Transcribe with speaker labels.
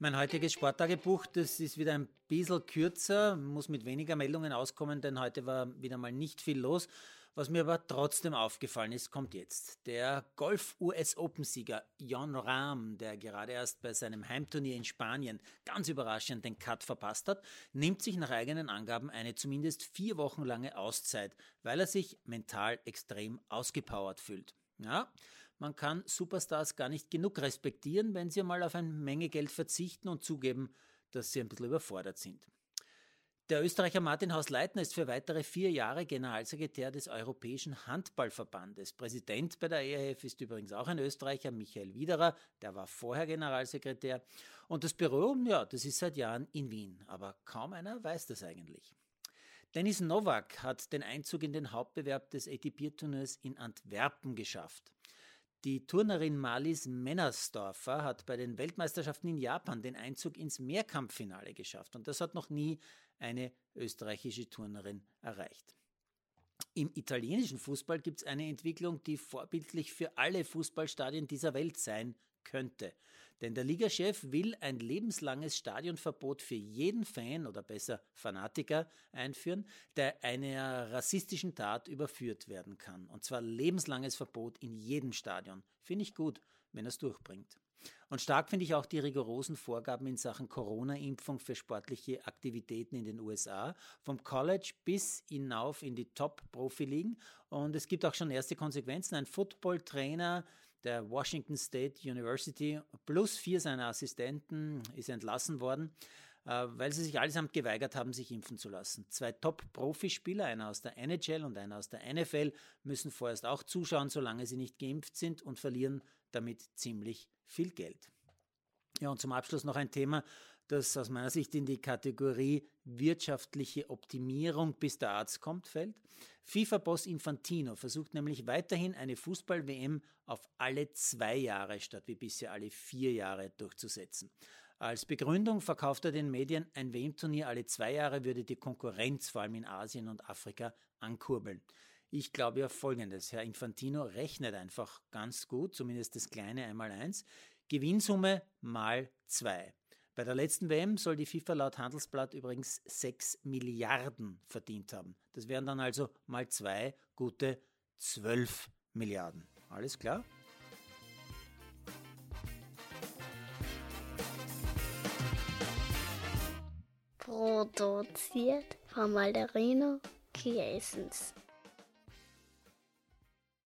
Speaker 1: Mein heutiges Sporttagebuch, das ist wieder ein bisschen kürzer, muss mit weniger Meldungen auskommen, denn heute war wieder mal nicht viel los. Was mir aber trotzdem aufgefallen ist, kommt jetzt. Der Golf-US-Open-Sieger Jon Rahm, der gerade erst bei seinem Heimturnier in Spanien ganz überraschend den Cut verpasst hat, nimmt sich nach eigenen Angaben eine zumindest vier Wochen lange Auszeit, weil er sich mental extrem ausgepowert fühlt. Ja, man kann Superstars gar nicht genug respektieren, wenn sie mal auf eine Menge Geld verzichten und zugeben, dass sie ein bisschen überfordert sind. Der Österreicher Martin Haus-Leitner ist für weitere vier Jahre Generalsekretär des Europäischen Handballverbandes. Präsident bei der EHF ist übrigens auch ein Österreicher, Michael Widerer, der war vorher Generalsekretär. Und das Büro, ja, das ist seit Jahren in Wien, aber kaum einer weiß das eigentlich. Dennis Nowak hat den Einzug in den Hauptbewerb des ATP-Turniers in Antwerpen geschafft. Die Turnerin Marlies Mennersdorfer hat bei den Weltmeisterschaften in Japan den Einzug ins Mehrkampffinale geschafft und das hat noch nie eine österreichische Turnerin erreicht. Im italienischen Fußball gibt es eine Entwicklung, die vorbildlich für alle Fußballstadien dieser Welt sein könnte. Denn der Ligachef will ein lebenslanges Stadionverbot für jeden Fan oder besser Fanatiker einführen, der einer rassistischen Tat überführt werden kann. Und zwar lebenslanges Verbot in jedem Stadion. Finde ich gut, wenn er es durchbringt. Und stark finde ich auch die rigorosen Vorgaben in Sachen Corona-Impfung für sportliche Aktivitäten in den USA, vom College bis hinauf in die Top-Profi-Ligen. Und es gibt auch schon erste Konsequenzen. Ein Football-Trainer der Washington State University plus vier seiner Assistenten ist entlassen worden, äh, weil sie sich allesamt geweigert haben, sich impfen zu lassen. Zwei Top-Profispieler, einer aus der NHL und einer aus der NFL, müssen vorerst auch zuschauen, solange sie nicht geimpft sind und verlieren damit ziemlich viel Geld. Ja, und zum Abschluss noch ein Thema, das aus meiner Sicht in die Kategorie wirtschaftliche Optimierung, bis der Arzt kommt, fällt. FIFA-Boss Infantino versucht nämlich weiterhin eine Fußball-WM auf alle zwei Jahre statt wie bisher alle vier Jahre durchzusetzen. Als Begründung verkauft er den Medien, ein WM-Turnier alle zwei Jahre würde die Konkurrenz vor allem in Asien und Afrika ankurbeln. Ich glaube ja Folgendes. Herr Infantino rechnet einfach ganz gut, zumindest das kleine Einmaleins. Gewinnsumme mal zwei. Bei der letzten WM soll die FIFA laut Handelsblatt übrigens 6 Milliarden verdient haben. Das wären dann also mal zwei gute 12 Milliarden. Alles klar?
Speaker 2: Produziert von Malderino Kiesens.